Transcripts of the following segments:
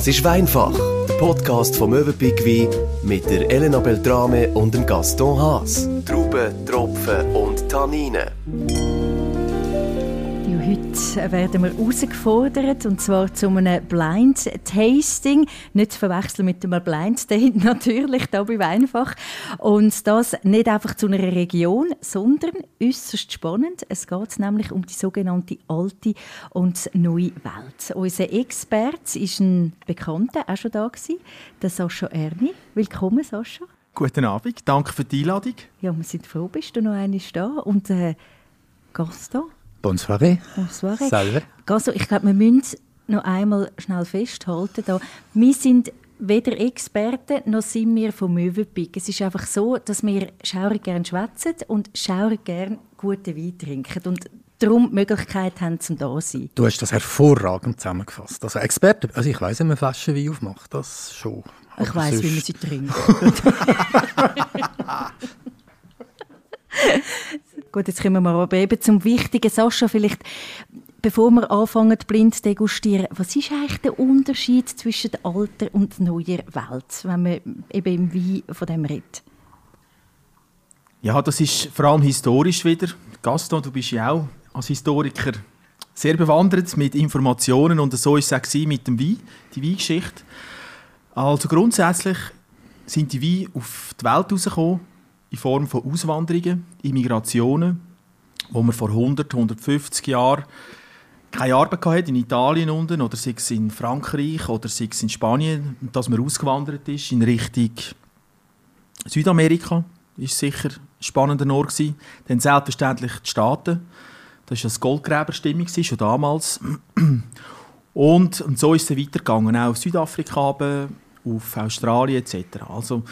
Das ist Weinfach, der Podcast vom Möwenpick Wein mit der Elena Beltrame und dem Gaston Haas. Trauben, Tropfen und Tanninen. Heute werden wir herausgefordert, und zwar zu einem Blind Tasting. Nicht zu verwechseln mit einem Blind Date, natürlich, da bei Weinfach. Und das nicht einfach zu einer Region, sondern äußerst spannend. Es geht nämlich um die sogenannte alte und neue Welt. Unser Experte ist ein Bekannter, auch schon da gewesen, der Sascha Erni. Willkommen, Sascha. Guten Abend, danke für die Einladung. Ja, wir sind froh, bist du noch einmal da. Und äh, Gaston? Bonsoiré. Bonsoiré. Salve. Also, ich glaube, wir müssen noch einmal schnell festhalten. Da. Wir sind weder Experten noch sind wir vom Möwenpick. Es ist einfach so, dass wir schaurig gerne schwätzen und schaurig gerne guten Wein trinken. Und darum die Möglichkeit haben, zum da sein. Du hast das hervorragend zusammengefasst. Also Experte, also ich weiß, wie man Flaschen Wein aufmacht, das schon. ich weiß, wie man sie trinkt. Gut, jetzt kommen wir aber eben zum wichtigen. Sascha, vielleicht, bevor wir anfangen, blind zu degustieren, was ist eigentlich der Unterschied zwischen der alten und der neuen Welt, wenn man eben im Wein von dem redet? Ja, das ist vor allem historisch wieder. Gaston, du bist ja auch als Historiker sehr bewandert mit Informationen und so war es auch mit dem Wein, die Weingeschichte. Also grundsätzlich sind die Weine auf die Welt herausgekommen in Form von Auswanderungen, Immigrationen, wo man vor 100, 150 Jahren keine Arbeit hatte in Italien unten oder sei es in Frankreich oder sei es in Spanien, dass man ausgewandert ist in Richtung Südamerika ist sicher ein spannender Ort. Dann selbstverständlich die Staaten. Das war eine Goldgräberstimmung schon damals. Und, und so ist es weitergegangen, auch auf Südafrika, auf Australien etc. Also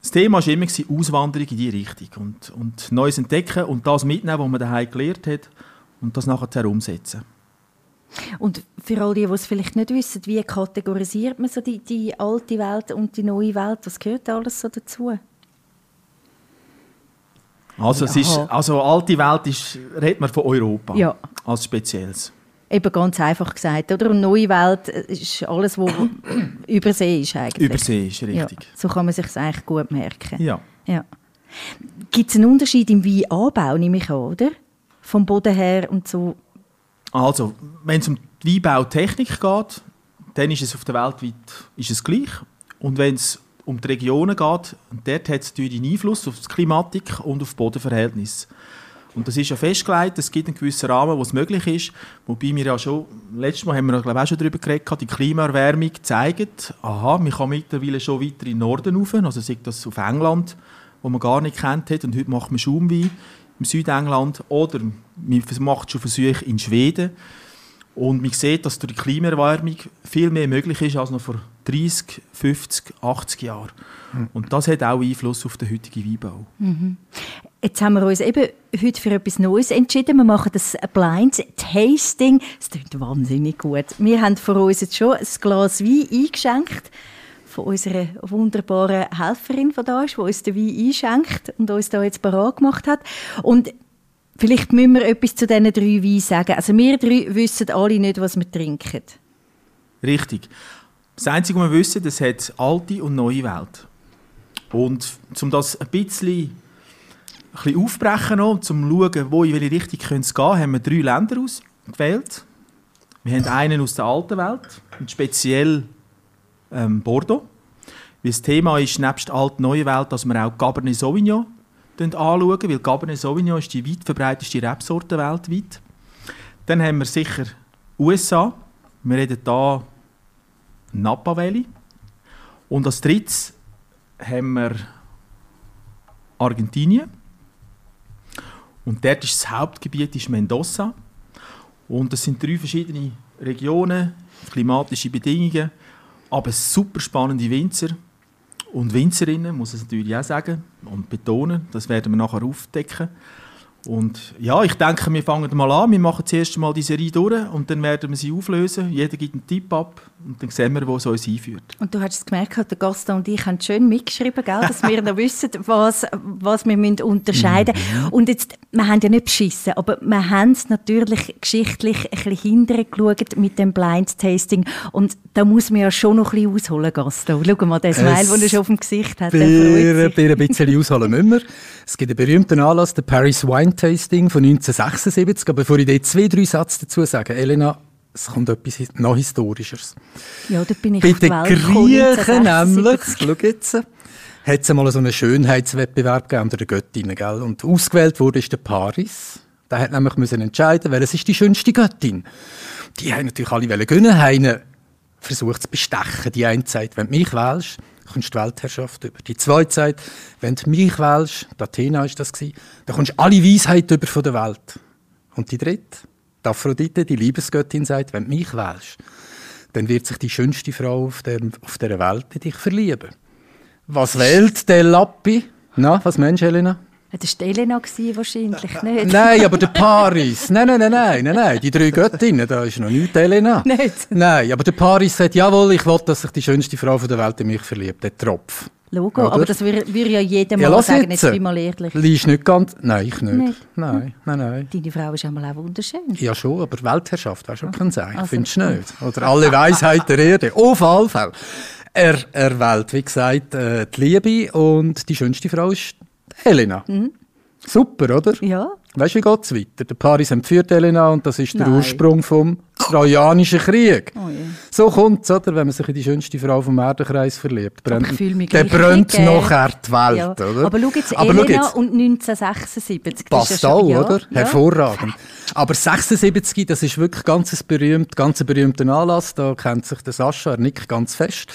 das Thema war immer Auswanderung in diese Richtung und, und Neues entdecken und das mitnehmen, was man daheim gelernt hat und das nachher umsetzen. Und für all die, die es vielleicht nicht wissen, wie kategorisiert man so die, die alte Welt und die neue Welt? Was gehört alles so dazu? Also, ja. es ist, also alte Welt ist, redet man von Europa ja. als Spezielles. Eben ganz einfach gesagt, oder? Und neue Welt ist alles, was übersee ist eigentlich. Übersee ist, richtig. Ja, so kann man sich eigentlich gut merken. Ja. ja. Gibt es einen Unterschied im Weinanbau, nehme ich an, oder? Vom Boden her und so? Also, wenn es um die Weinbautechnik geht, dann ist es auf der Welt weit ist es gleich. Und wenn es um die Regionen geht, dort hat es natürlich einen Einfluss auf die Klimatik und auf das Bodenverhältnis. Und das ist ja festgelegt, es gibt einen gewissen Rahmen, wo es möglich ist. Wobei wir ja schon, letztes Mal haben wir glaube ich, auch schon darüber geredet, die Klimaerwärmung zeigt, aha, man kann mittlerweile schon weiter in den Norden rauf, also sei das auf England, wo man gar nicht kennt hat, und heute macht man Schaumwein im Südengland, oder man macht schon Versuche in Schweden. Und man sieht, dass durch die Klimaerwärmung viel mehr möglich ist als noch vor 30, 50, 80 Jahren. Mhm. Und das hat auch Einfluss auf den heutigen Weinbau. Mhm. Jetzt haben wir uns eben heute für etwas Neues entschieden. Wir machen das Blind Tasting. Das klingt wahnsinnig gut. Wir haben vor uns jetzt schon ein Glas Wein eingeschenkt von unserer wunderbaren Helferin, die da ist, die uns den Wein einschenkt und uns da jetzt parat gemacht hat. Und vielleicht müssen wir etwas zu diesen drei Weinen sagen. Also wir drei wissen alle nicht, was wir trinken. Richtig. Das Einzige, was wir wissen, das hat alte und neue Welt. Und um das ein bisschen bisschen aufbrechen, noch, um zu schauen, wo in welche Richtung es gehen haben wir drei Länder ausgewählt. Wir haben einen aus der alten Welt, und speziell ähm, Bordeaux. Weil das Thema ist, nebst alt neue Welt, dass wir auch Cabernet Sauvignon anschauen, weil Cabernet Sauvignon ist die weit verbreiteste Rebsorte weltweit. Dann haben wir sicher USA. Wir reden hier Napa Valley. Und als drittes haben wir Argentinien. Und dort ist das Hauptgebiet ist Mendoza. Und das sind drei verschiedene Regionen, klimatische Bedingungen, aber super spannende Winzer und Winzerinnen, muss ich natürlich auch sagen und betonen. Das werden wir nachher aufdecken. Und ja, ich denke, wir fangen mal an. Wir machen zuerst mal die Serie durch und dann werden wir sie auflösen. Jeder gibt einen Tipp ab und dann sehen wir, wo es uns einführt. Und du hast es gemerkt, der Gaston und ich haben schön mitgeschrieben, gell, dass wir noch wissen, was, was wir müssen unterscheiden müssen. Mhm. Und jetzt, wir haben ja nicht beschissen, aber wir haben es natürlich geschichtlich ein bisschen hintergeschaut mit dem Blind Tasting. Und Da muss man ja schon noch ein bisschen ausholen, Gasto. Schau mal, der Smile, den er schon auf dem Gesicht hat, ein bisschen ausholen müssen wir. Es gibt einen berühmten Anlass, der Paris Wine Tasting von 1976. Aber bevor ich dir zwei, drei Sätze dazu sage, Elena, es kommt etwas noch Historischeres. Ja, da bin ich Bei den Griechen nämlich, 1976. schau jetzt, hat es einmal so einen Schönheitswettbewerb gegeben unter den Göttinnen, gell? Und ausgewählt wurde ist der Paris. Der hat nämlich müssen entscheiden, welches ist die schönste Göttin. Die haben natürlich alle wollen gewinnen, haben versucht zu bestechen. Die eine sagt, wenn du mich wählst, kommst du die Weltherrschaft über. Die zweite sagt, wenn du mich wählst, die Athena ist das gewesen, dann kommst du alle Weisheit über von der Welt. Und die dritte, die Aphrodite, die Liebesgöttin, sagt, wenn du mich wählst, dann wird sich die schönste Frau auf der, auf der Welt in dich verlieben. Was wählt der Lappi? Na, was meinst du, Helena? Das war Elena wahrscheinlich, nicht? Nein, aber der Paris. Nein, nein, nein, nein, nein, nein. Die drei Göttinnen, da ist noch nicht Helena. Nicht? Nein, aber der Paris sagt, jawohl, ich will, dass sich die schönste Frau der Welt in mich verliebt. Der Tropf. Logo, Oder? aber das würde würde ja jeder mal sagen, jetzt. bin mal ehrlich. Liest nicht ganz... Nein, ich nicht. Nicht? Nein, nein, nein. Deine Frau ist einmal auch wunderschön. Ja schon, aber Weltherrschaft, weißt du, kann sagen? Also- Findest du nicht? Oder alle Weisheit der Erde. Auf alle Fälle. Er, er wählt, wie gesagt, äh, die Liebe und die schönste Frau ist Helena. Super, oder? Mhm. Ja, Weißt du, wie geht es weiter? Der Paris entführt Helena und das ist der Nein. Ursprung vom Trojanischen Krieg. Oh. So kommt es, oder? Wenn man sich in die schönste Frau vom Erdenkreis verliebt. Brennt, ich fühle mich der brennt nachher die Welt, ja. oder? Aber schau jetzt, Aber Elena jetzt. und 1976. das ist Passt ja auch, ja, oder? Hervorragend. Aber 76, das ist wirklich ganz ein berühmt, ganz ein berühmter Anlass. Da kennt sich der Sascha, er nickt ganz fest.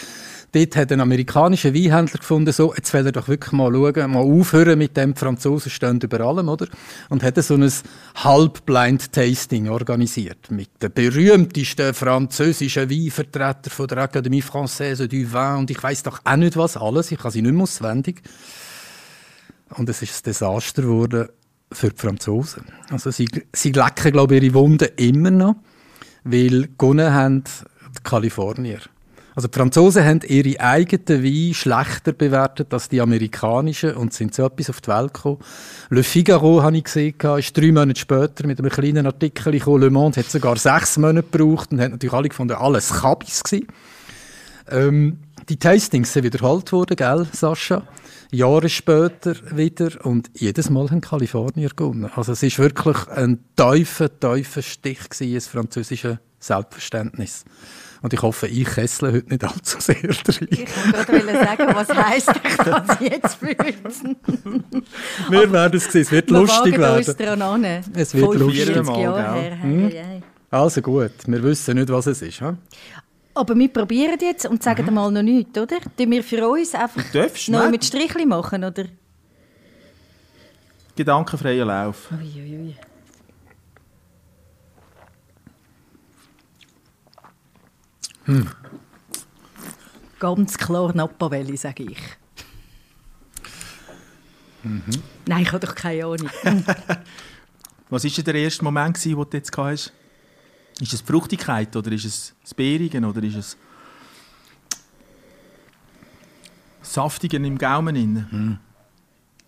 Dort hat ein amerikanischer Weinhändler gefunden, so, jetzt will er doch wirklich mal schauen, mal aufhören mit dem, die Franzosen stehen über allem, oder? Und hat so ein Halbblind-Tasting organisiert. Mit den berühmtesten französischen Weinvertretern von der Académie Française du Vin und ich weiß doch auch nicht was alles, ich kann sie nicht mehr auswendig. Und es ist ein Desaster geworden für die Franzosen. Also sie, sie lecken, glaube ich, ihre Wunden immer noch, weil gewonnen haben die Kalifornier. Also die Franzosen haben ihre eigenen Weine schlechter bewertet als die amerikanischen und sind so etwas auf die Welt gekommen. Le Figaro, habe ich gesehen, ist drei Monate später mit einem kleinen Artikel gekommen. Le Monde hat sogar sechs Monate gebraucht und hat natürlich alle gefunden, alles Kabis gewesen. Ähm, die Tastings sind wiederholt worden, gell, Sascha? Jahre später wieder und jedes Mal haben Kalifornier gewonnen. Also es ist wirklich ein tiefer, tiefer Stich gewesen, ins französische Selbstverständnis. Und ich hoffe, ich kessle heute nicht allzu sehr drin. Ich wollte gerade sagen, was heisst, ich kann es jetzt fühlen. Wir werden es sehen, es wird Wir lustig wagen uns werden. an. Es wird lustig. 40 Mal, Jahren gell? her. Hei. Also gut, wir wissen nicht, was es ist. Hm? Aber wir probieren jetzt und sagen mal noch nichts, oder? Tun wir für uns einfach noch mit Strichli machen, oder? Gedankenfreier Lauf. Ui, ui, ui. Ganz klar Nappavelli, sage ich. Nein, ich habe doch keine Ahnung. Was war denn der erste Moment, den du jetzt hast? Ist es die Fruchtigkeit oder ist es das Beerigen oder ist es Saftigen im Gaumen? Hm.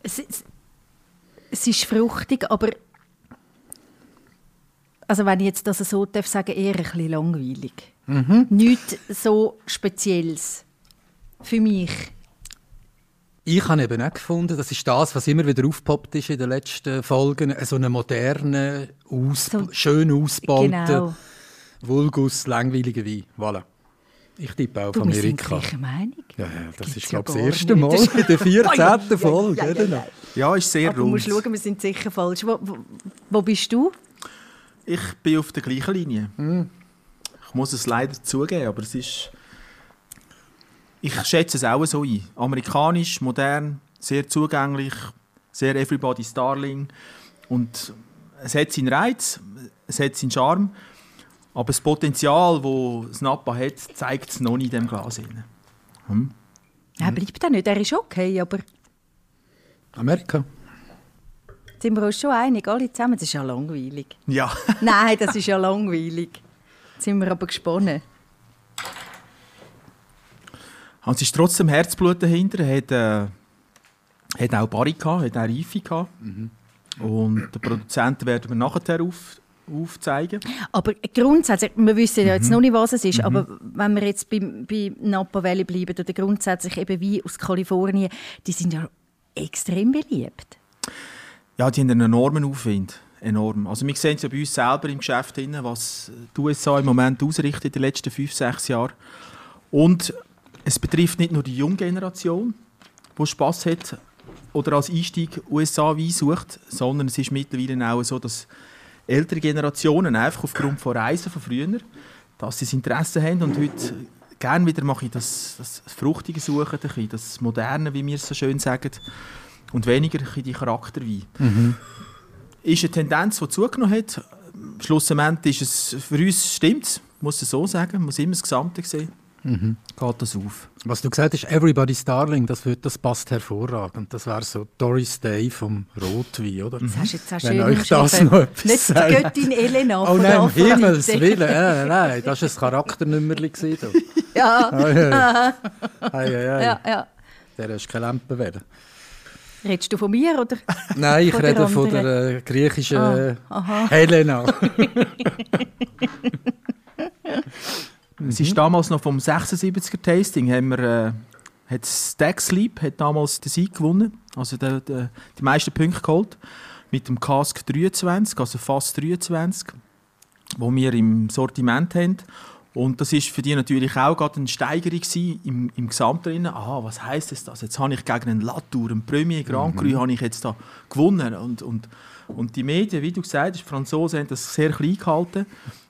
es, es, es ist fruchtig, aber also wenn ich jetzt das so darf sagen, eher ein bisschen langweilig. Nichts so Spezielles für mich. Ich habe eben auch gefunden, das ist das, was immer wieder aufgepoppt ist in den letzten Folgen, so eine moderne, aus, So- schön ausgebaute, Genau. vulgus, langweilige Wein. Voilà. Ich tippe auch auf Du, wir sind Amerika. gleicher Meinung. Ja, ja, das Gibt's ist, ja glaube ich, gar das erste nicht. Mal Das in der 14. Ja, ja, Folge. ja, ja, oder? ja. Ja, ist sehr Aber du rund. musst schauen, wir sind sicher falsch. Wo, wo, wo bist du? Ich bin auf der gleichen Linie. Ich muss es leider zugeben, aber es ist. Ich schätze es auch so ein. Amerikanisch, modern, sehr zugänglich, sehr everybody's darling. Und es hat seinen Reiz, es hat seinen Charme. Aber das Potenzial, das Napa hat, zeigt es noch nicht in diesem Glas. Hm? Er bleibt da nicht. Er ist okay, aber Amerika. sind wir uns schon einig, alle zusammen? Das ist ja langweilig. Ja, Nein, das ist ja langweilig. Jetzt sind wir aber gespannt. es ist trotzdem Herzblut dahinter. Er hat, äh, hat auch Barry gehabt, hat auch Reife gehabt. Und den Produzenten werden wir nachher auf, aufzeigen. Aber grundsätzlich, wir wissen ja jetzt noch nicht, was es ist, aber wenn wir jetzt bei, bei Napa Valley bleiben, oder grundsätzlich eben wie aus Kalifornien, die sind ja extrem beliebt. Ja, die haben einen enormen Aufwind. Enorm. Also wir sehen es ja bei uns selber im Geschäft, was die USA im Moment ausrichtet in den letzten fünf, sechs Jahren. Und es betrifft nicht nur die junge Generation, die Spass hat oder als Einstieg USA Wein sucht, sondern es ist mittlerweile auch so, dass ältere Generationen einfach aufgrund von Reisen von früher, dass sie das Interesse haben und heute gerne wieder mache ich das, das Fruchtige suchen, das Moderne, wie wir es so schön sagen, und weniger die Charakterwein. Mhm. Ist eine Tendenz, die zugenommen hat. Schlussendlich ist es für uns stimmt, muss es so sagen, muss immer das Gesamte sehen. Mhm. Geht das auf? Was du gesagt hast, Everybody's Darling, das, wird, das passt hervorragend. Das wäre so Doris Day vom Rotwein, oder? Das hast jetzt auch Wenn schön euch das noch etwas Nicht die. Göttin Elena Oh von nein, um. Himmels Willen, äh, nein, das war ein du. Ja, Ei, ei. Ei, ei, ei. ja, ja. Der hast keine Lampe werden. Redest du von mir, oder? Nein, ich Von der rede von der äh, griechischen Ah, äh, aha. Helena. Es ist damals noch vom 76er Tasting, haben wir, äh, hat Stack Sleep hat damals den Sieg gewonnen, also der, der, die meisten Punkte geholt, mit dem Cask 23, also fast 23, wo wir im Sortiment haben. Und das ist für die natürlich auch gerade eine Steigerung im, im Gesamten. Aha, was heisst das, das? Jetzt habe ich gegen einen Latour, einen Premier Grand Cru, habe ich jetzt da gewonnen. Und, und, und die Medien, wie du gesagt hast, die Franzosen haben das sehr klein gehalten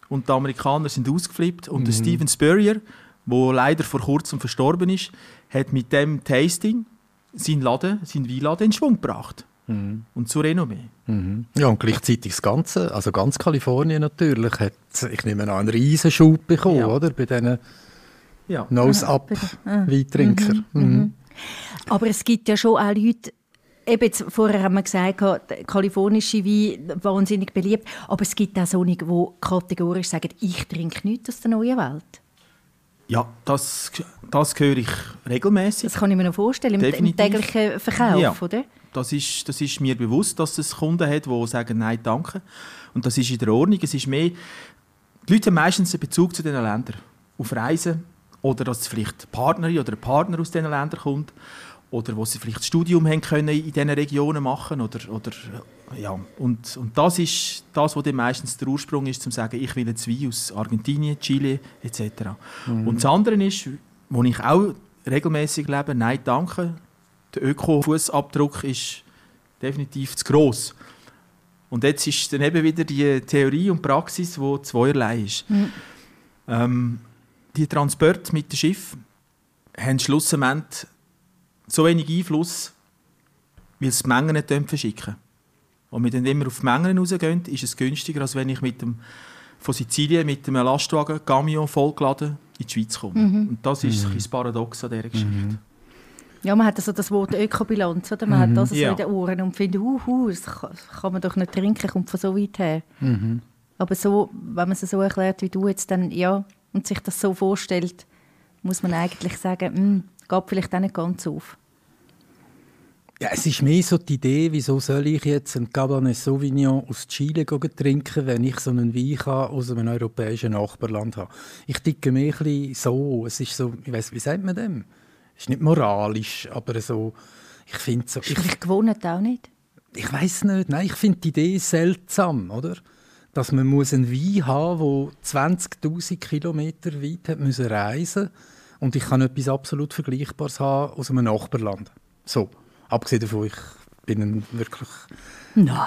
und die Amerikaner sind ausgeflippt. Und der Steven Spurrier, der leider vor kurzem verstorben ist, hat mit dem Tasting seinen Laden, seinen Weinladen in Schwung gebracht. Und zu Renommee. Mhm. Ja, und gleichzeitig das Ganze, also ganz Kalifornien natürlich, hat, ich nehme an, einen riesen Schub bekommen, Ja. oder? Bei diesen Ja. Nose-Up-Weintrinker. Mhm. Aber es gibt ja schon auch Leute, eben jetzt, vorher haben wir gesagt, kalifornische Wein wahnsinnig beliebt, aber es gibt auch solche, die kategorisch sagen, ich trinke nichts aus der neuen Welt. Ja, das, das höre ich regelmäßig. Das kann ich mir noch vorstellen, im, im Definitiv. täglichen Verkauf, Ja. oder? Das ist, das ist mir bewusst, dass es Kunden hat, die sagen Nein, danke. Und das ist in der Ordnung. Es ist mehr, die Leute haben meistens einen Bezug zu diesen Ländern. Auf Reisen oder dass vielleicht Partnerin oder ein Partner aus diesen Ländern kommt oder wo sie vielleicht das Studium haben können in diesen Regionen machen oder, oder ja. Und, und das ist das, was dann meistens der Ursprung ist, zum zu sagen, ich will jetzt Wein aus Argentinien, Chile etc. Und das andere ist, wo ich auch regelmäßig lebe, nein, danke. Der Öko-Fußabdruck ist definitiv zu gross. Und jetzt ist dann eben wieder die Theorie und Praxis, wo zweierlei ist. Ähm, die Transporte mit dem Schiff haben schlussendlich so wenig Einfluss, weil es die Mengen nicht verschicken Und wir dann immer auf die Mengen rausgehen, ist es günstiger, als wenn ich mit dem, von Sizilien mit einem Lastwagen, Camion vollgeladen in die Schweiz komme. Und das ist ein bisschen das Paradox an dieser Geschichte. Ja, man hat also das Wort Ökobilanz, oder? Man hat das so Ja. in den Ohren und findet, das kann, das kann man doch nicht trinken, kommt von so weit her. Aber so, wenn man es so erklärt wie du jetzt, dann ja, und sich das so vorstellt, muss man eigentlich sagen, hm, geht vielleicht auch nicht ganz auf. Ja, es ist mehr so die Idee, wieso soll ich jetzt einen Cabernet Sauvignon aus Chile trinken, wenn ich so einen Wein kann aus einem europäischen Nachbarland habe. Ich ticke mehr ein bisschen so. Es ist so, ich weiss, wie sagt man dem? Ist nicht moralisch, aber so, ich finde so, Ist ich, vielleicht gewohnt auch nicht. ich weiß nicht, nein, ich finde die Idee seltsam, oder? Dass man muss einen Wein haben muss, der 20'000 Kilometer weit hat müssen reisen und ich kann etwas absolut Vergleichbares haben aus einem Nachbarland. So, abgesehen davon, ich bin ein wirklich, Nein.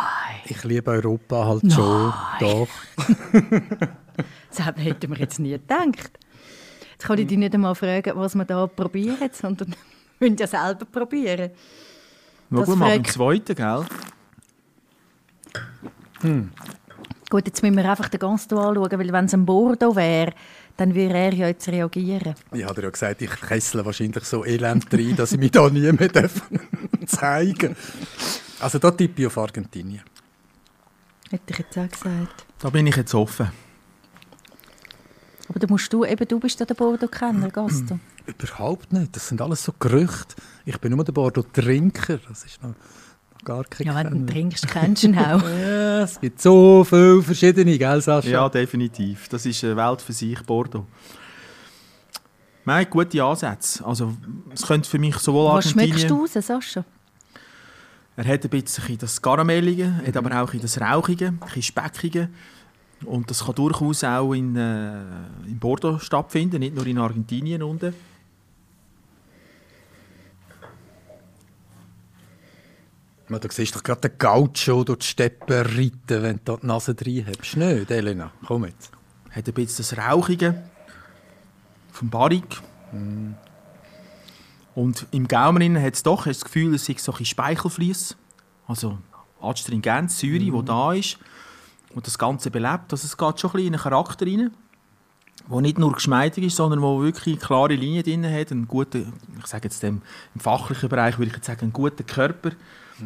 ich liebe Europa halt schon, doch. Das hätten wir jetzt nie gedacht. Jetzt kann ich dich nicht einmal fragen, was wir da probieren, sondern wir müssen ja selber probieren. Schauen Das wir mal beim zweiten, gell? Gut, jetzt müssen wir einfach den Gaston anschauen, weil wenn es ein Bordeaux wäre, dann würde er ja jetzt reagieren. Ich habe dir ja gesagt, ich kessle wahrscheinlich so elend rein, dass ich mich da nie mehr darf zeigen Also da tippe ich auf Argentinien. Hätte ich jetzt auch gesagt. Da bin ich jetzt offen. Aber da musst du, eben du bist ja der Bordeaux-Kenner, Gaston. Überhaupt nicht. Das sind alles so Gerüchte. Ich bin nur der Bordeaux-Trinker. Das ist noch gar keinen Ja, wenn du trinkst, kennst du ihn auch. Ja, es gibt so viele verschiedene, gell, Sascha? Ja, definitiv. Das ist eine Welt für sich, Bordeaux. Nein, gute Ansätze. Also, es könnte für mich sowohl Was schmeckst Argentinien... du raus, Sascha? Er hat ein bisschen das Karamellige, hat aber auch ein das Rauchige, ein bisschen Speckige. Und das kann durchaus auch in, äh, in Bordeaux stattfinden, nicht nur in Argentinien unten. Man, Du siehst doch gerade den Gaucho durch die Steppe reiten, wenn du die Nase drin hast. Nicht, Elena? Komm jetzt. Hat ein bisschen das Rauchige vom Barrik. Und im Gaumen hat es doch hast das Gefühl, es ist so ein Speichelfliess. Also Astringenz, Säure, die da ist. Und das Ganze belebt. Also es geht schon ein bisschen in einen Charakter rein, der nicht nur geschmeidig ist, sondern wo wirklich eine klare Linie drin hat. Einen guten, ich sage jetzt dem, im fachlichen Bereich würde ich jetzt sagen, einen guten Körper,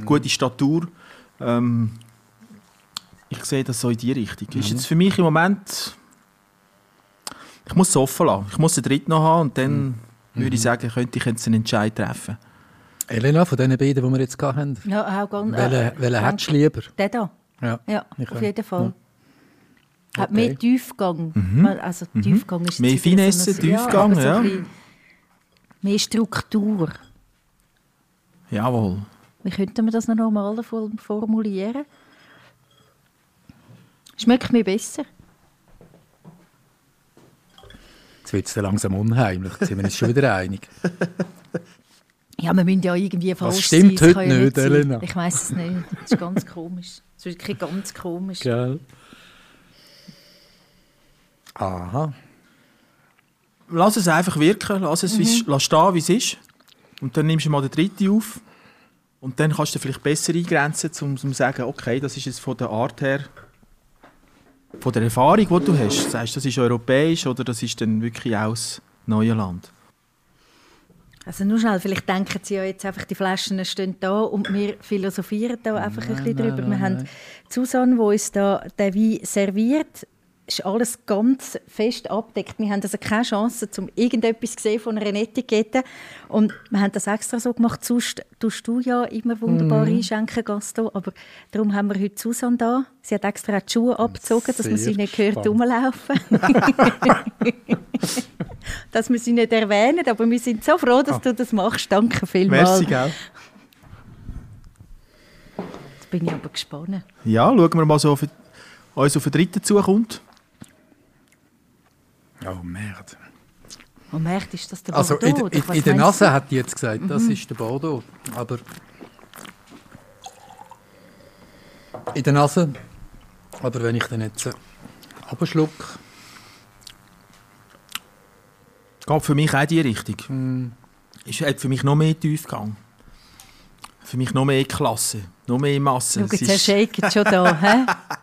gute Statur. Ähm, ich sehe das so in die Richtung. Ist jetzt für mich im Moment ich muss es offen lassen. Ich muss den dritten noch haben und dann würde ich sagen, könnte ich jetzt einen Entscheid treffen. Elena, von den beiden, die wir jetzt gehabt haben, Ja, auch ganz. welchen, welchen hättest du lieber? Der da. Ja. Ja, auf jeden Fall. Hat Okay. mehr Tiefgang. Also Tiefgang ist Mehr Finesse, so ja, Tiefgang, so ja. bisschen Mehr Struktur. Jawohl. Wie könnte man das noch normal form- formulieren? Schmeckt mir besser. Jetzt wird es langsam unheimlich. Sind wir uns schon wieder einig. Ja, wir müssen ja irgendwie falsch stimmt sein. Das heute ja nicht, sein. Elena? Ich weiß es nicht. Das ist ganz komisch. Das ist wirklich ganz komisch. Gell? Aha. Lass es einfach wirken, lass es wie's- lass stehen, wie es ist. Und dann nimmst du mal den dritten auf. Und dann kannst du vielleicht besser eingrenzen, um zu sagen, okay, das ist jetzt von der Art her, von der Erfahrung, die du hast. Sagst, das ist europäisch oder das ist dann wirklich aus neuen Land. Also nur schnell, vielleicht denken Sie ja jetzt einfach, die Flaschen stehen da und wir philosophieren da einfach ein bisschen drüber. wir haben Susanne, die uns da den Wein serviert. Ist alles ganz fest abdeckt. Wir haben also keine Chance, um irgendetwas zu sehen von einer Etikette. Und wir haben das extra so gemacht. Sonst tust du ja immer wunderbar einschenken, Gaston. Aber darum haben wir heute Susanne da. Sie hat extra die Schuhe abgezogen, dass man sie nicht hört rumlaufen. dass wir sie nicht erwähnen, aber wir sind so froh, dass du das machst. Danke vielmals. Merci, gell? Jetzt bin ich aber gespannt. Ja, schauen wir mal, so uns auf den dritten zukommt. Oh, Merde. Man merkt, ist das der Also in, Bordeaux? in, in der Nase hat die jetzt gesagt, das ist der Bordeaux. Aber in der Nase, aber wenn ich den jetzt äh, abschluck, Geht für mich auch in die Richtung. Ist, hat für mich noch mehr Tiefgang. Für mich noch mehr Klasse, noch mehr Masse. Schau, jetzt ist- schon da.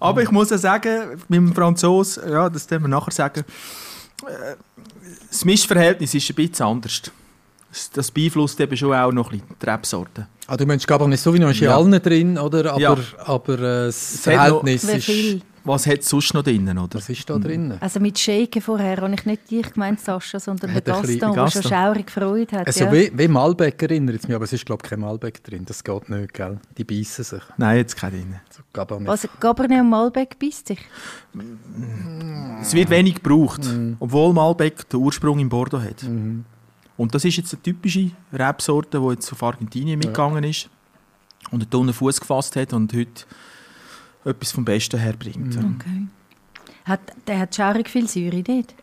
Aber ich muss ja sagen, mit dem Franzos, ja, das werden wir nachher sagen, äh, das Mischverhältnis ist ein bisschen anders. Das, beeinflusst eben schon auch noch ein bisschen die Rebsorten. ah, du meinst Cabernet Sauvignon ist in Ja. allen drin, oder? Aber, Ja. aber äh, das Es Verhältnis ist... Was hat es sonst noch drin, oder? Was ist da drin? Also mit Shaken vorher habe ich nicht dich gemeint, Sascha, sondern den ein bisschen- Gaston, der schon Gaston. schaurig Freude hat. Also ja. wie, wie Malbec erinnert es mich, aber es ist glaube ich kein Malbec drin. Das geht nicht, gell? Die beißen sich. Nein, jetzt kein drin. So Cabernet. Was, Cabernet und Malbec beißt sich? Es wird wenig gebraucht, obwohl Malbec den Ursprung in Bordeaux hat. Und das ist jetzt eine typische Rebsorte, die jetzt auf Argentinien mitgegangen ist und einen tonnen Fuß gefasst hat und heute etwas vom Besten herbringt. Okay. Hat, der hat schaurig viel Säure nicht.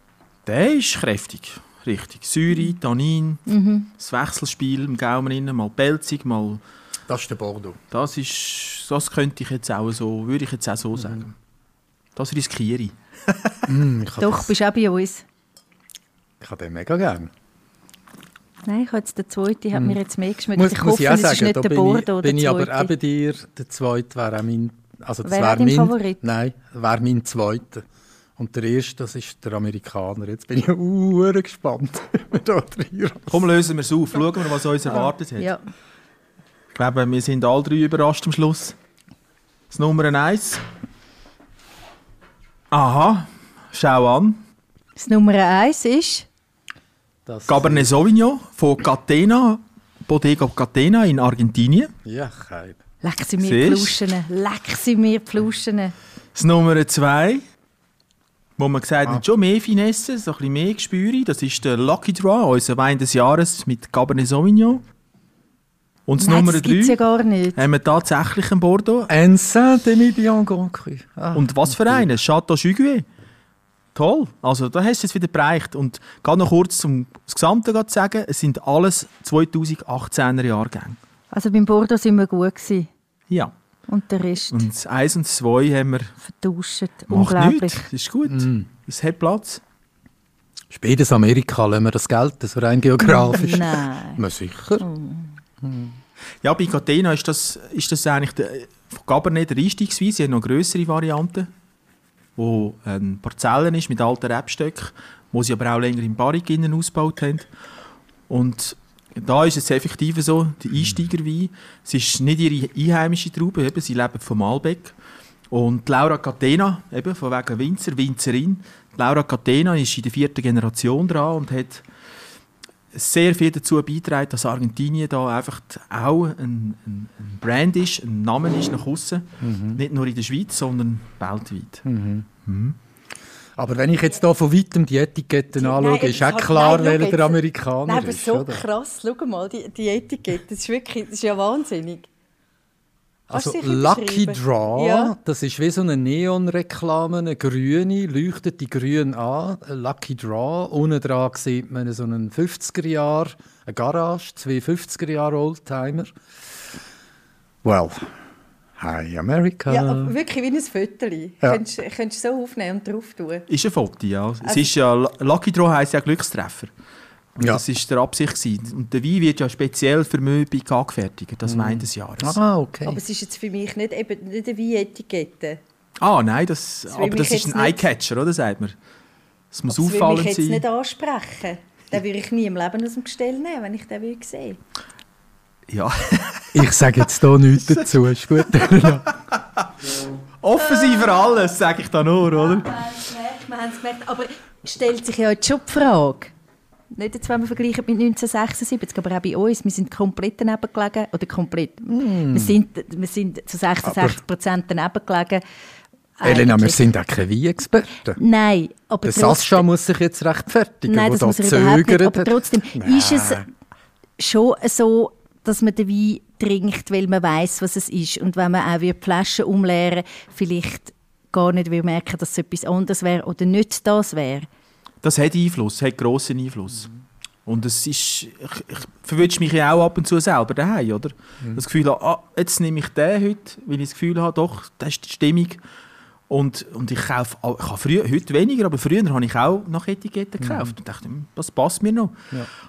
Der ist kräftig, richtig. Säure, Tannin, das Wechselspiel im Gaumen innen, mal pelzig, mal... Das ist der Bordeaux. Das ist, das könnte ich jetzt auch so, würde ich jetzt auch so sagen. Das riskiere ich. Mm, ich Doch, das- bist auch bei uns. ich habe den mega gern. Nein, ich habe jetzt den zweiten, hat mir jetzt mehr geschmeckt. Muss, ich muss hoffe, ich auch es sagen, ist nicht da der bin Bordeaux, ich, bin ich aber eben dir, der zweite wäre auch mein, also das wäre mein, Favorit? Nein, wäre mein zweiter. Und der erste, das ist der Amerikaner. Jetzt bin ich uh, gespannt, wie wir da drin Komm, lösen wir es auf. Schauen wir, was uns erwartet hat. Ja. Ich glaube, wir sind alle drei überrascht am Schluss. Das Nummer eins. Aha, schau an. Das Nummer eins ist... Das Cabernet Sauvignon von Catena Bodega Catena in Argentinien. Ja, kein. Leck sie mir? Fluschen, leck sie mir Fluschen. Das Nummer zwei, wo man gesagt Ah. hat, schon mehr Finesse, so ein bisschen mehr Gespüre, das ist der Lucky Draw, unser Wein des Jahres mit Cabernet Sauvignon. Und das Nein, Nummer das gibt's drei ja gar nicht. haben wir tatsächlich einen Bordeaux. Ein Saint-Emilion Grand Cru. Ah, Und was für einen? Chateau Juguet. Toll. Also da hast du es wieder bereicht. Und gerade noch kurz zum das Gesamte zu sagen, es sind alles 2018er Jahrgänge. Also beim Bordeaux sind wir gut gewesen. Ja. Und der Rest Und das 1 und 2 haben wir vertauscht. macht Unglaublich. nichts. Das ist gut. Mm. Es hat Platz. Spätes Amerika lassen wir das gelten, so rein geografisch. Nein. Na sicher. Ja, bei Catena ist das, ist das eigentlich der, von Cabernet der Einstiegsweise. Sie haben noch grössere Varianten, wo ein Parzellen ist mit alten Rebstöcken, wo sie aber auch länger im Barrik innen ausgebaut haben. Und da ist es effektiv so, die Einsteigerwein, es ist nicht ihre einheimische Traube, eben, sie leben vom Malbec. Und Laura Catena, eben von wegen Winzer, Winzerin, Laura Catena ist in der vierten Generation dran und hat sehr viel dazu beitragen, dass Argentinien da einfach auch ein, ein, ein Brand ist, ein Name ist nach außen, nicht nur in der Schweiz, sondern weltweit. Aber wenn ich jetzt hier von weitem die Etiketten Nein, anschaue, ist jetzt- auch klar, nein, welcher der Amerikaner Nein, aber ist. so oder? krass. Schau mal, die, die Etikette. Das ist wirklich das ist ja wahnsinnig. Also Lucky? Draw, Ja. das ist wie so eine Neonreklame, eine grüne, leuchtet die grün an. Lucky Draw, unten dran sieht man so einen 50er Jahr, eine Garage, zwei 50er Jahre Oldtimer. Well, hi America. Ja, aber wirklich wie ein Föteli. Ja. Könntest, könntest du so aufnehmen und drauf tun. Ist ein Foto, ja. es Also- ist ja Lucky Draw heisst ja Glückstreffer. Und Ja. Das ist der Absicht gewesen. Und der Wein wird ja speziell für Möbig angefertigt, das Wein des Jahres. Ah, okay. Aber es ist jetzt für mich nicht, eben, nicht eine Wein-Etikette. Ah, nein, das, will aber das ist ein Eyecatcher, oder sagt man? Es muss Das würde mich auffallend jetzt sein. nicht ansprechen. Den würde ich nie im Leben aus dem Gestell nehmen, wenn ich den würde sehen Ja. Ich sage jetzt hier nichts dazu, ist gut. Offen sein für alles, sage ich da nur, oder? Wir haben es gemerkt. Aber stellt sich ja jetzt schon die Frage, nicht jetzt, wenn wir vergleichen mit 1976, aber auch bei uns, wir sind komplett daneben gelegen, oder komplett, wir, sind, wir sind zu 66 Prozent daneben gelegen. Elena, wir sind auch keine Weinexperten. Nein, aber Der trotzdem- Sascha muss sich jetzt rechtfertigen, Nein, das da muss er überhaupt nicht. zögert Aber trotzdem ist es Nein. schon so, dass man den Wein trinkt, weil man weiß, was es ist. Und wenn man auch die Flaschen umleeren vielleicht gar nicht will merken, dass es etwas anderes wäre oder nicht das wäre. Das hat Einfluss, hat grossen Einfluss. Und es ist, ich, ich verwünsche mich ja auch ab und zu selber daheim, oder? Das Gefühl ah, jetzt nehme ich den heute, weil ich das Gefühl habe, doch, das ist die Stimmung. Und, und ich kaufe, auch- ich habe früher, heute weniger, aber früher habe ich auch nach Etiketten gekauft und dachte, das passt mir noch.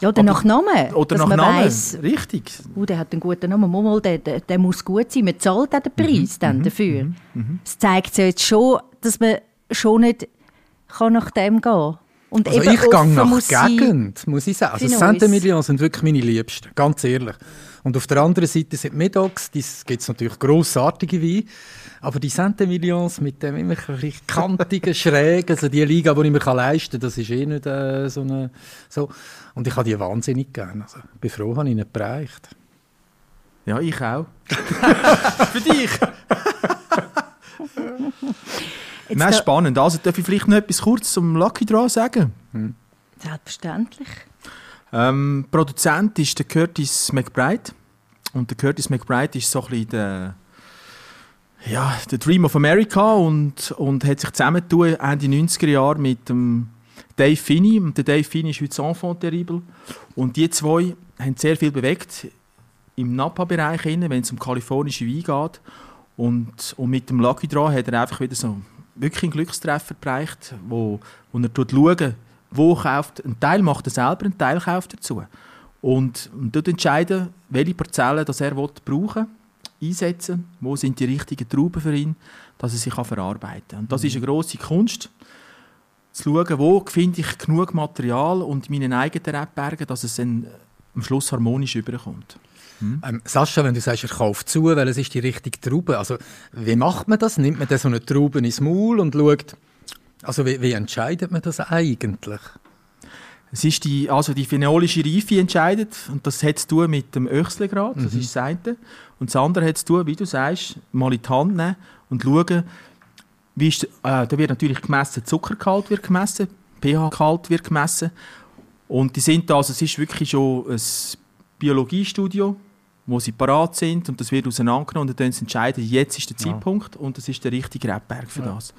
Ja, oder Aber- nach Namen. Oder nach Namen, weiss, richtig. oh, der hat einen guten Namen. Mal, mal, der, der, der muss gut sein. Man zahlt auch den Mhm, Preis dann dafür. Es zeigt ja jetzt schon, dass man schon nicht kann nach dem gehen kann. Und Also eben ich gehe nach muss sein. Gegend, muss ich sagen. Also Saint-Emilion sind wirklich meine Liebsten, ganz ehrlich. Und auf der anderen Seite sind die Medocs, da gibt es natürlich grossartige Weine, aber die Saint-Emilions mit dem immer ein bisschen kantigen, schrägen, also die Liga, die ich mir leisten kann, das ist eh nicht äh, so eine... So. Und ich habe die wahnsinnig gerne. Also, ich bin froh, habe ich ihn bereicht. Ja, ich auch. Für dich. Jetzt Nein, da- spannend. Also darf ich vielleicht noch etwas kurz zum Lucky Draw sagen? Selbstverständlich. Ähm, Produzent ist der Curtis McBride. Und der Curtis McBride ist so ein bisschen der, ja, der Dream of America und, und hat sich zusammengetan Ende 90er Jahre mit dem Dave Finney. Und der Dave Finney ist heute das Enfant terrible. Und die zwei haben sehr viel bewegt im Napa-Bereich, wenn es um kalifornische Wein geht. Und, und mit dem Lucky Draw hat er einfach wieder so wirklich einen Glückstreffer bereicht, wo, wo er schaut, wo kauft. Ein Teil macht er selber, ein Teil kauft er dazu. Und, und dort entscheiden, welche Parzellen das er will brauchen einsetzen, wo sind die richtigen Trauben für ihn, dass er sich kann verarbeiten kann. Und das ist eine grosse Kunst, zu schauen, wo finde ich genug Material und meinen eigenen Rebbergen, dass es dann am Schluss harmonisch überkommt. Ähm, Sascha, wenn du sagst, er kauft zu, weil es ist die richtige Traube, also wie macht man das? Nimmt man dann so eine Traube ins Maul und schaut, also wie, wie entscheidet man das eigentlich? Es ist die, also die phenolische Reife entscheidet und das hat zu tun mit dem Öchselgrad, das ist das eine. Und das andere hat zu tun, wie du sagst, mal in die Hand nehmen und schauen, wie ist, äh, da wird natürlich gemessen, Zuckergehalt wird gemessen, pH-Gehalt wird gemessen und die sind da, also es ist wirklich schon ein Biologiestudio, wo sie parat sind und das wird auseinandergenommen und dann entscheiden, jetzt ist der Zeitpunkt und das ist der richtige Rebberg für Ja. das.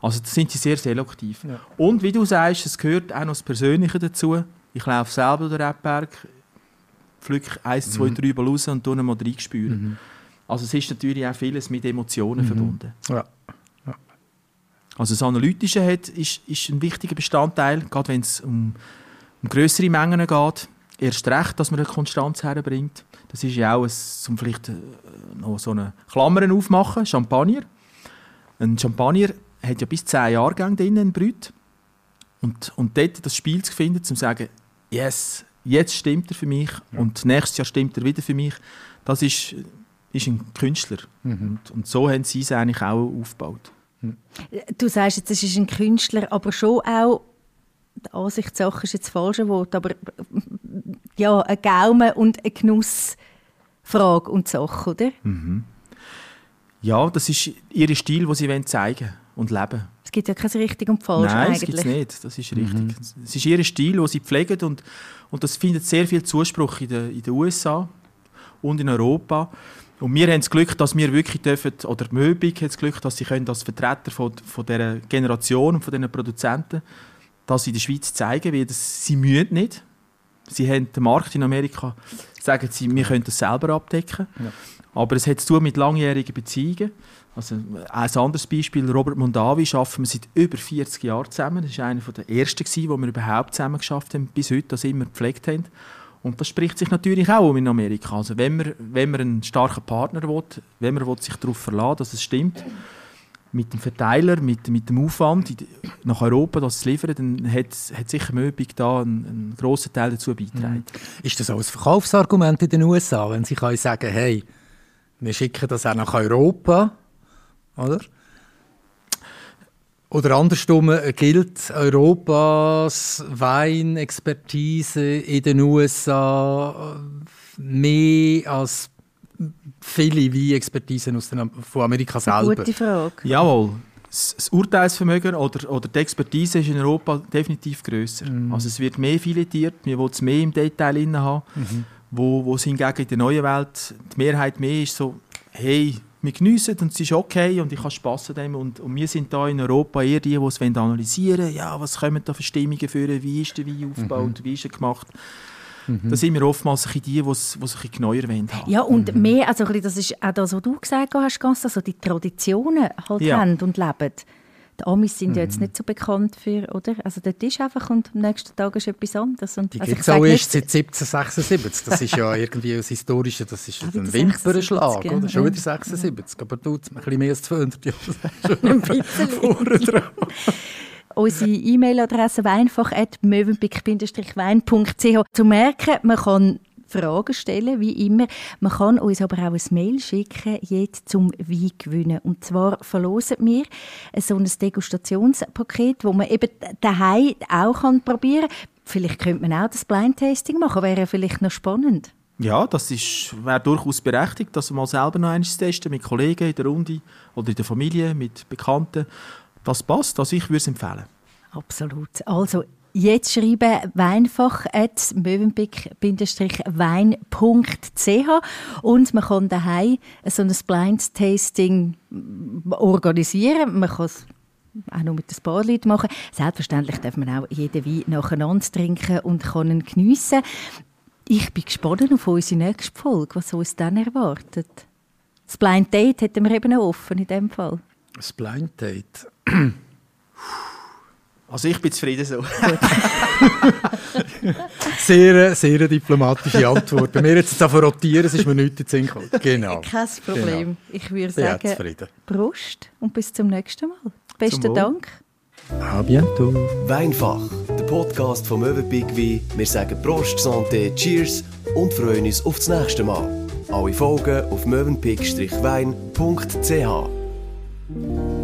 Also da sind sie sehr selektiv. Ja. Und wie du sagst, es gehört auch noch das Persönliche dazu. Ich laufe selber den Rebberg, pflück eins, zwei, Mhm. drei Mal raus und tue ihn mal reinspüren. Mhm. Also es ist natürlich auch vieles mit Emotionen Mhm. verbunden. Ja. Also das Analytische hat, ist, ist ein wichtiger Bestandteil, gerade wenn es um, um größere Mengen geht. Erst recht, dass man eine Konstanz herbringt. Das ist ja auch, ein, um vielleicht äh, noch so eine Klammern aufmachen, Champagner. Ein Champagner hat ja bis 10 Jahrgänge drin, ein Brüt. Und, und dort das Spiel zu finden, um zu sagen, yes, jetzt stimmt er für mich Ja. und nächstes Jahr stimmt er wieder für mich, das ist, ist ein Künstler. Mhm. Und, und so haben sie es eigentlich auch aufgebaut. Du sagst jetzt, es ist ein Künstler, aber schon auch, die Ansichtssache ist jetzt das falsche Wort, aber ja, ein Gaumen und eine Genussfrage und Sache, oder? Ja, das ist ihr Stil, den sie wollen zeigen und leben Es gibt ja kein richtig und falsch Nein, das eigentlich. gibt es nicht. Das ist richtig. Es ist ihr Stil, den sie pflegen und, und das findet sehr viel Zuspruch in den, in den USA und in Europa. Und wir haben das Glück, dass wir wirklich dürfen, oder Möbig hat das Glück, dass sie können als Vertreter von, von dieser Generation und von diesen Produzenten das in der Schweiz zeigen, weil das, sie mühen nicht. Sie haben den Markt in Amerika, sagen sie, wir können das selber abdecken. Ja. Aber es hat zu tun mit langjährigen Beziehungen. Also, ein anderes Beispiel, Robert Mondavi, arbeiten wir seit über 40 Jahren zusammen. Das war einer der ersten, die wir überhaupt zusammen geschafft haben, bis heute, das immer gepflegt haben. Und das spricht sich natürlich auch um in Amerika. Also wenn man, wenn man einen starken Partner will, wenn man will sich darauf verlassen dass es stimmt, mit dem Verteiler, mit, mit dem Aufwand nach Europa das zu liefern, dann hat, hat sicher Möbig da einen, einen grossen Teil dazu beigetragen. Ist das auch ein Verkaufsargument in den USA, wenn sie können sagen hey, wir schicken das auch nach Europa, oder? Oder andersrum gilt Europas Weinexpertise in den USA äh, mehr als viele Weinexpertisen aus den, von Amerika selber. Gute Frage. Jawohl. Das Urteilsvermögen oder, oder die Expertise ist in Europa definitiv grösser. Also es wird mehr filetiert, wir wollen es mehr im Detail inne haben, wo, wo es hingegen in der neuen Welt die Mehrheit mehr ist so, hey, wir geniessen und es ist okay und ich habe Spass an dem und, und wir sind da in Europa eher die, die es analysieren wollen, ja, was kommen da für Stimmungen führen, wie ist der Wein aufgebaut, wie ist er gemacht. Da sind wir oftmals die, die es, genauer wollen haben. Ja, und mehr, also das ist auch das, was du gesagt hast, Gast, also die Traditionen halt Ja. haben und leben. Die Amis sind ja jetzt nicht so bekannt für, oder? Also dort ist einfach und am nächsten Tag ist etwas anderes. Und, Die also gibt auch erst seit 1776. Das ist ja irgendwie das Historische, das ist ein Wimpernschlag, 76, oder? Schon ja. wieder 76, aber du, ein bisschen mehr als 200 Jahre. ein bisschen. Unsere E-Mail-Adresse weinfach.mövenpick-wein.ch zu merken, man kann Fragen stellen, wie immer. Man kann uns aber auch ein Mail schicken, jetzt zum Wein gewinnen. Und zwar verlosen wir so ein Degustationspaket, wo man eben daheim auch kann probieren kann. Vielleicht könnte man auch das Blind-Tasting machen, wäre vielleicht noch spannend. Ja, das wäre durchaus berechtigt, dass wir mal selber noch eines testen mit Kollegen in der Runde oder in der Familie, mit Bekannten. Das passt, also ich würde es empfehlen. Absolut. Also jetzt schreiben weinfach at mövenpick-wein.ch und man kann daheim so ein Blind Tasting organisieren. Man kann es auch nur mit ein paar Leuten machen. Selbstverständlich darf man auch jeden Wein nacheinander trinken und kann ihn geniessen. Ich bin gespannt auf unsere nächste Folge, was uns dann erwartet. Das Blind Date hätten wir eben noch offen in dem Fall. Das Blind Date. Also ich bin zufrieden so. Sehr, sehr diplomatische Antwort. Bei mir jetzt davon rotieren, es ist mir nichts in den Sinn. Genau. Kein Problem. Ich würde sagen, zufrieden. Prost und bis zum nächsten Mal. Besten. Dank. A bientôt. Weinfach, der Podcast vom Möwenpick Wein. Wir sagen Prost, Santé, Cheers und freuen uns auf das nächste Mal. Alle Folgen auf möwenpick-wein.ch.